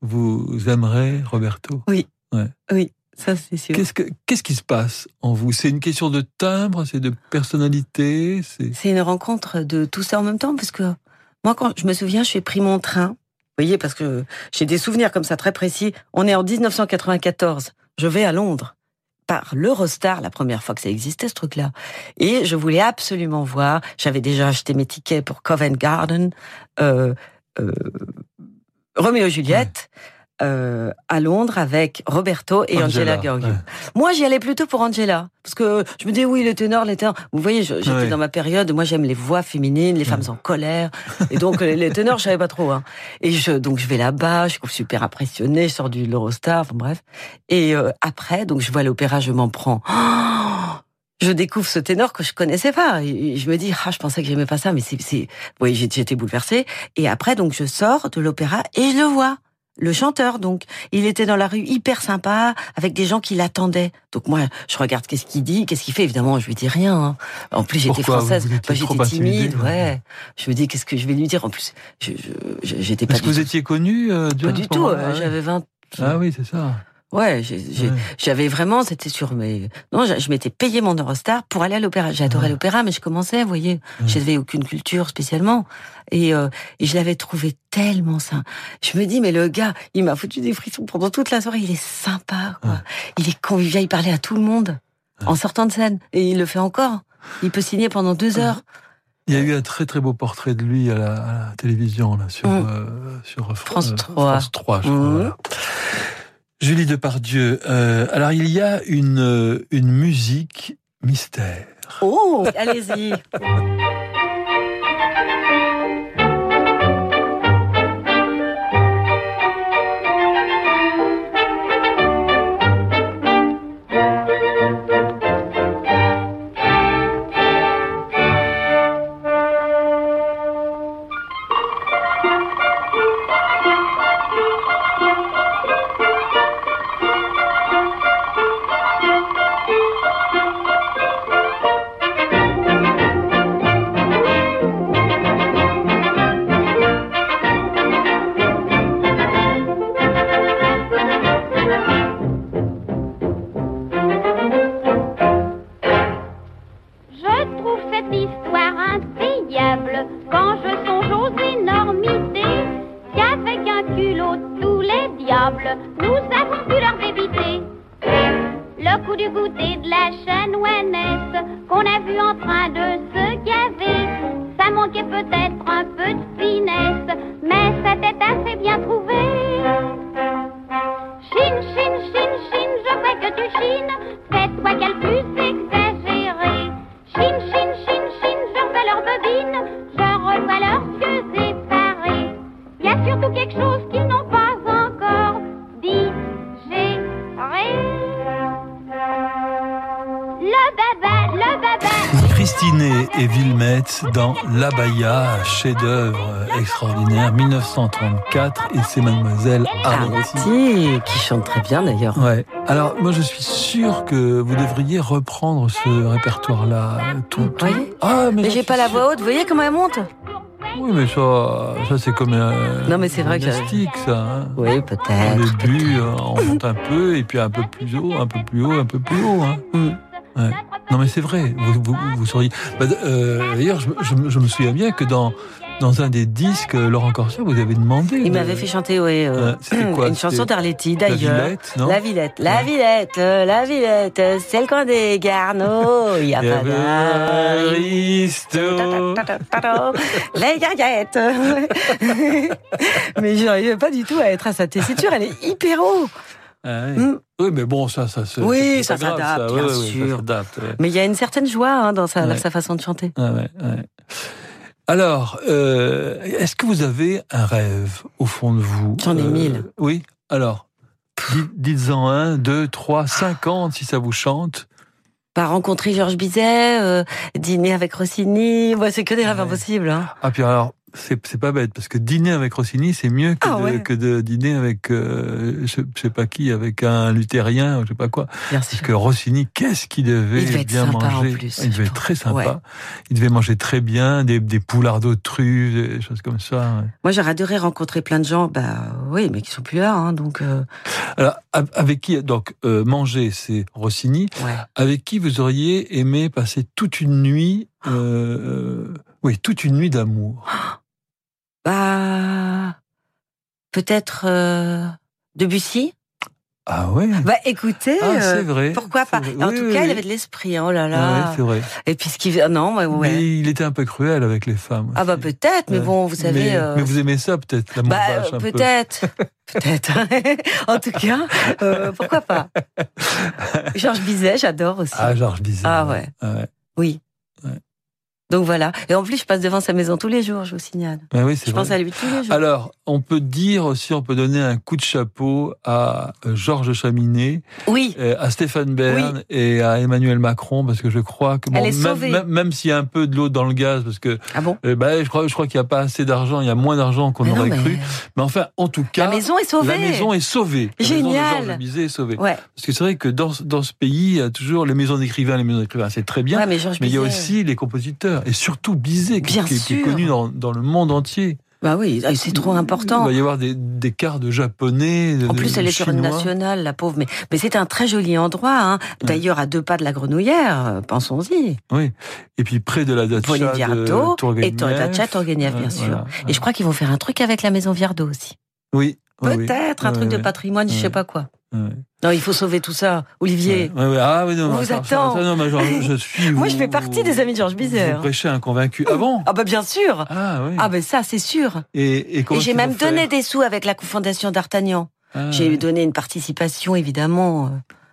vous aimerez Roberto. Oui. Ouais. Oui, ça c'est sûr. Qu'est-ce que qu'est-ce qui se passe en vous? C'est une question de timbre, c'est de personnalité, c'est C'est une rencontre de tout ça en même temps, parce que moi, quand je me souviens, j'ai pris mon train. Vous voyez, parce que j'ai des souvenirs comme ça très précis. On est en 1994. Je vais à Londres par l'Eurostar, la première fois que ça existait, ce truc-là. Et je voulais absolument voir. J'avais déjà acheté mes tickets pour Covent Garden, euh, euh, Roméo et Juliette. Euh, à Londres avec Roberto et Angela, Angela, ouais. Moi, j'y allais plutôt pour Angela. Parce que je me dis, oui, le ténor, les ténors. Vous voyez, j'étais Ouais. dans ma période, moi, j'aime les voix féminines, les femmes en colère. Et donc, les, ténors, je savais pas trop. Hein. Et je, donc, je vais là-bas, je suis super impressionnée, je sors du l'Eurostar, enfin bref. Et euh, après, donc, je vois l'opéra, je m'en prends. Oh je découvre ce ténor que je connaissais pas. Et je me dis, ah, je pensais que j'aimais pas ça, mais c'est, c'est, oui, j'ai- j'étais bouleversée. Et après, donc, je sors de l'opéra et je le vois. Le chanteur, donc, il était dans la rue hyper sympa, avec des gens qui l'attendaient. Donc moi, je regarde qu'est-ce qu'il dit, qu'est-ce qu'il fait. Évidemment, je lui dis rien. hein. En plus, j'étais française, bah, j'étais timide, ouais. Je me dis, qu'est-ce que je vais lui dire? En plus, je, je- j'étais pas Est-ce que vous tout- étiez connu euh, pas du tout. euh. J'avais 20, Ah oui, c'est ça. Ouais, Ouais. j'avais vraiment, c'était sur mes. Non, je, je m'étais payé mon Eurostar pour aller à l'opéra. J'adorais l'opéra, mais je commençais, vous voyez, j'avais aucune culture spécialement, et, euh, et je l'avais trouvé tellement sain. Je me dis, mais le gars, il m'a foutu des frissons pendant toute la soirée. Il est sympa, quoi. Il est convivial, il parlait à tout le monde en sortant de scène, et il le fait encore. Il peut signer pendant deux heures. Il y a eu un très très beau portrait de lui à la, à la télévision là sur Mm. euh, sur France euh, 3. France 3, je crois. Mm. voilà. Julie Depardieu. Euh, alors il y a une euh, une musique mystère. Oh, allez-y. Dans L'Abaya, chef-d'œuvre extraordinaire, 1934, et c'est Mademoiselle Arletty. qui chante très bien d'ailleurs. Ouais. Alors, moi, je suis sûr que vous devriez reprendre ce répertoire-là. Tout, tout. Ah, mais, Mais j'ai pas la voix haute, vous voyez comment elle monte? Oui, mais ça, ça c'est comme un. Non, mais c'est vrai que- ça. hein. Oui, peut-être. Au début, euh, on monte un peu, et puis un peu plus haut, un peu plus haut, un peu plus haut. Hein. Mm. Ouais. Non, mais c'est vrai. Vous, vous, vous sauriez. Bah, euh, D'ailleurs, je, je me- je me souviens bien que dans dans un des disques, euh, Laurent Corsia, vous avez demandé. Il de- m'avait fait chanter, oui, euh, Ouais, quoi une chanson d'Arletty, La d'ailleurs. Villette, non La Villette, la Villette, la Villette, c'est le coin des Garneaux, il y a pas. Les garguettes. Mais j'arrivais pas du tout à être à sa tessiture, elle est hyper haut. Ah oui. Oui, mais bon, ça, ça se. Oui, ça s'adapte, bien ça sûr. ouais. Mais il y a une certaine joie hein, dans sa, Ouais. sa façon de chanter. Ah ouais. Alors, euh, est-ce que vous avez un rêve au fond de vous? J'en ai Euh, mille. Oui. Alors, dites- dites-en un, deux, trois, cinquante si ça vous chante. Pas rencontrer Georges Bizet, euh, dîner avec Rossini, ouais, c'est que des rêves impossibles. Hein. Ah puis alors, c'est pas bête parce que dîner avec Rossini, c'est mieux que, Ah de, ouais. que de dîner avec euh, je, je sais pas qui, avec un luthérien, ou je sais pas quoi. Parce que Rossini, qu'est-ce qu'il devait, bien manger plus, Il devait être très sympa. Ouais. Il devait manger très bien, des, des poulardeaux de truffes, des choses comme ça. ouais. Moi, j'aurais adoré rencontrer plein de gens, bah oui, mais qui sont plus là, hein, donc. euh, Alors, av- avec qui donc euh, manger, c'est Rossini. Avec qui vous auriez aimé passer toute une nuit, oui, toute une nuit d'amour? Bah, peut-être euh, Debussy? Ah ouais. Bah écoutez, Ah, c'est euh, vrai, pourquoi c'est pas? vrai. En Oui, tout oui, cas, oui. il avait de l'esprit. Oh là Ah là. ouais, c'est vrai. Et puis ce qu'il non, ouais, ouais. Mais il était un peu cruel avec les femmes. Ah bah peut-être, mais bon, vous savez. Mais, euh, mais vous aimez ça peut-être, l'amour bah peu. peut-être, peut-être. en tout cas, euh, pourquoi pas? Georges Bizet, j'adore aussi. Ah, Georges Bizet. Ah ouais. Ah ouais. Oui. Donc voilà. Et en plus, je passe devant sa maison tous les jours, je vous signale. Oui, c'est Je pense à lui tous les jours. Alors, on peut dire aussi, on peut donner un coup de chapeau à euh, Georges Chaminet, oui. à Stéphane Bern et à Emmanuel Macron, parce que je crois que même, même, même s'il y a un peu de l'eau dans le gaz, parce que ah bon euh, bah, je crois, je crois qu'il n'y a pas assez d'argent, il y a moins d'argent qu'on non, aurait mais- cru. Mais enfin, en tout cas, La maison est sauvée. La maison est sauvée. La maison de Génial. Est sauvée. Ouais. Parce que c'est vrai que dans, dans ce pays, il y a toujours les maisons d'écrivains, les maisons d'écrivains, c'est très bien. Ouais, mais il y a aussi les compositeurs, et surtout Bizet, qui, Bien qui- qui est connu dans, dans le monde entier. Bah oui, ah, c'est trop important. Il va y avoir des, des quarts de japonais. de- En plus, elle est sur une nationale, la pauvre. Mais, mais c'est un très joli endroit. Hein. D'ailleurs, à deux pas de la Grenouillère, euh, pensons-y. Oui. Et puis près de la dacha de Viardot et. Dacha bien sûr. voilà. Et je crois qu'ils vont faire un truc avec la maison Viardot aussi. Oui. Oui. Peut-être un truc de patrimoine, je sais pas quoi. Ouais. Non, il faut sauver tout ça. Olivier, Ouais, ouais. Ah oui, non, On vous ça- attend. ça- non, mais genre, je suis. moi vous- je fais partie des amis de Georges Bizet. Vous prêchez un convaincu. Ah bon Ah bah bien sûr. Ah oui. Ah ben ça, c'est sûr. Et, et Et j'ai même donné des sous avec la fondation d'Artagnan. Ah, j'ai donné une participation, évidemment.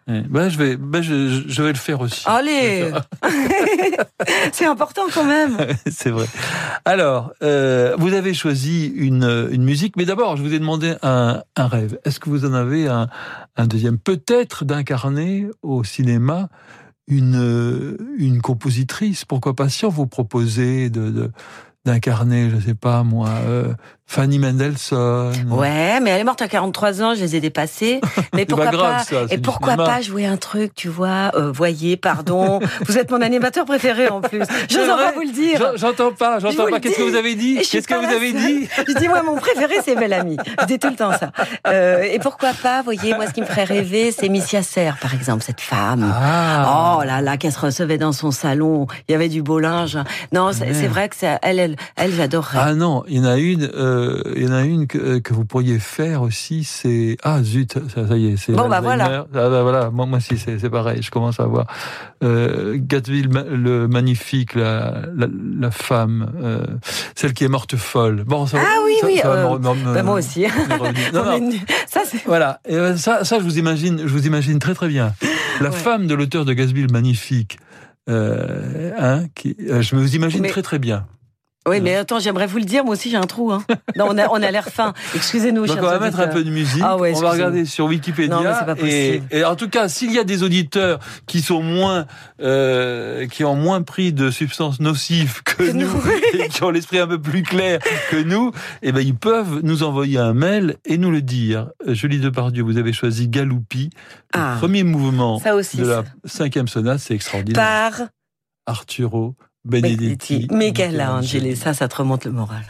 Ouais. Ben, je vais, ben, je, je vais le faire aussi. Allez C'est important quand même. C'est vrai. Alors, euh, vous avez choisi une, une musique, mais d'abord, je vous ai demandé un, un rêve. Est-ce que vous en avez un, un deuxième? Peut-être d'incarner au cinéma une, une compositrice. Pourquoi pas si on vous proposait de, de- d'incarner, je sais pas moi, euh, Fanny Mendelssohn. Ouais, mais elle est morte à 43 ans, je les ai dépassés. Mais pourquoi pas grave, pas ça, Et pourquoi pas jouer un truc, tu vois euh, Voyez, pardon. vous êtes mon animateur préféré en plus. Je pas vous le dire. J'en- J'entends pas, Je j'entends pas. Qu'est-ce que vous avez dit Qu'est-ce que vous avez dit Je dis moi mon préféré c'est Belle Amie. Je dis tout le temps ça. Euh, et pourquoi pas Voyez, moi ce qui me ferait rêver, c'est Missia Serre par exemple, cette femme. Ah. Oh là là, qu'elle se recevait dans son salon. Il y avait du beau linge. Non, c'est c'est vrai que ça, elle, elle, elle, j'adorerais. Ah non, il y en a une, euh, il y en a une que, que vous pourriez faire aussi. C'est ah zut, ça, ça y est, c'est Bon, bah, voilà. Ah bah voilà, moi, moi aussi c'est c'est pareil. Je commence à voir euh, Gatsby le, magnifique, la, la, la femme, euh, celle qui est morte folle. Bon, ça, Ah oui, ça- oui. ça euh, me- me- bah, moi aussi. me. Non, On non. Ça c'est. Voilà, et euh, ça, ça je vous imagine, je vous imagine très très bien. La femme de l'auteur de Gatsby le magnifique, euh, hein, qui, euh, je me vous imagine Mais- très très bien. Oui, mais attends, j'aimerais vous le dire, moi aussi j'ai un trou. Hein. Non, on a, on a l'air fin. Excusez-nous, Donc on va mettre un peu de musique. Ah ouais, on va regarder sur Wikipédia. Non, mais c'est pas possible. et en tout cas, s'il y a des auditeurs qui sont moins, euh, qui ont moins pris de substances nocives que nous, et qui ont l'esprit un peu plus clair que nous, eh ben ils peuvent nous envoyer un mail et nous le dire. Euh, Julie Depardieu, vous avez choisi Galoupi, le Ah. premier mouvement Ça aussi, de la ça. cinquième sonate, c'est extraordinaire. Par Arturo Benedetti. Michelangelo, ça, ça te remonte le moral.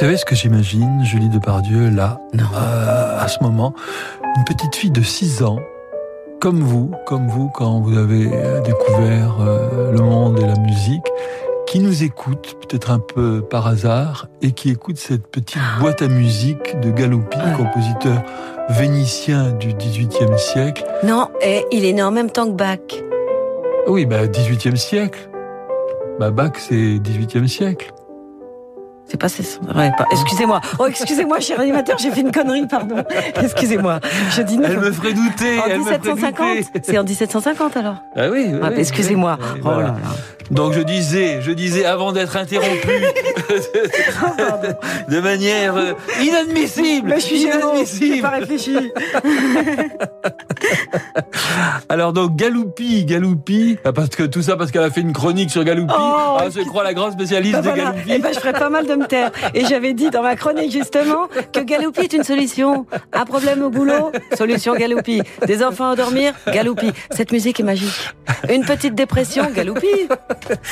Savez ce que j'imagine, Julie Depardieu, là, euh, à ce moment? Une petite fille de 6 ans, comme vous, comme vous, quand vous avez euh, découvert euh, le monde et la musique, qui nous écoute, peut-être un peu par hasard, et qui écoute cette petite boîte à musique de Galoupi, compositeur vénitien du XVIIIe siècle. Non, et il est né en même temps que Bach. Oui, bah, 18e siècle. Bah, Bach, c'est 18e siècle. Ouais, pas- Excusez-moi. Oh, excusez-moi, cher animateur, j'ai fait une connerie, pardon. Excusez-moi. Je dis Elle me ferait douter. En elle me ferait 1750 douter. C'est en 1750 alors? Ah oui, oui, Ah, oui, excusez-moi. oui, oui, Oh là là. Donc je disais, je disais avant d'être interrompu de manière euh, inadmissible, Mais je suis inadmissible. pas réfléchi. Alors donc Galoupi, Galoupi, ah, parce que tout ça parce qu'elle a fait une chronique sur Galoupi. Oh, ah, je crois la grande spécialiste Bah de voilà. Galoupi. Eh ben, je ferais pas mal de me taire. Et j'avais dit dans ma chronique justement que Galoupi est une solution. Un problème au boulot, solution Galoupi. Des enfants à dormir, Galoupi. Cette musique est magique. Une petite dépression, Galoupi.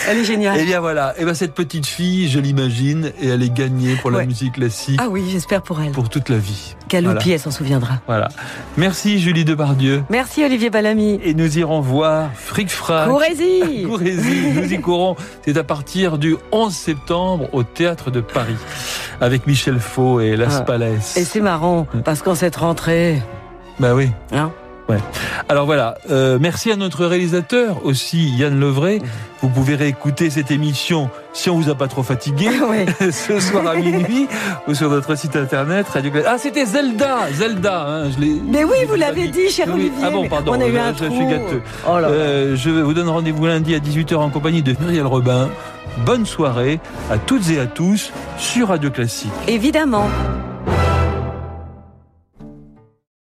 Elle est géniale. Eh bien voilà, et ben cette petite fille, je l'imagine, et elle est gagnée pour la Ouais. musique classique Ah oui, j'espère pour elle. pour toute la vie. Galoupi, Voilà. elle s'en souviendra. Voilà. Merci Julie Depardieu. Merci Olivier Ballamy. Et nous irons voir Fric Frac. Courez-y Courez-y, nous y courons. C'est à partir du 11 septembre au Théâtre de Paris avec Michel Faux et Las Ah. Palais. Et c'est marrant, parce qu'en cette rentrée, Bah oui. Hein Ouais. Alors voilà, euh, merci à notre réalisateur aussi, Yann Levray. Vous pouvez réécouter cette émission si on vous a pas trop fatigué ce soir à minuit ou sur notre site internet Radio Ah, c'était Zelda, Zelda. Hein, je l'ai. Mais oui, vous l'avez dit, cher Olivier. Ah bon, pardon. On a eu un je, trou. suis gâteux. Oh là. Euh, je vous donne rendez-vous lundi à 18h en compagnie de Muriel Robin. Bonne soirée à toutes et à tous sur Radio Classique. Évidemment.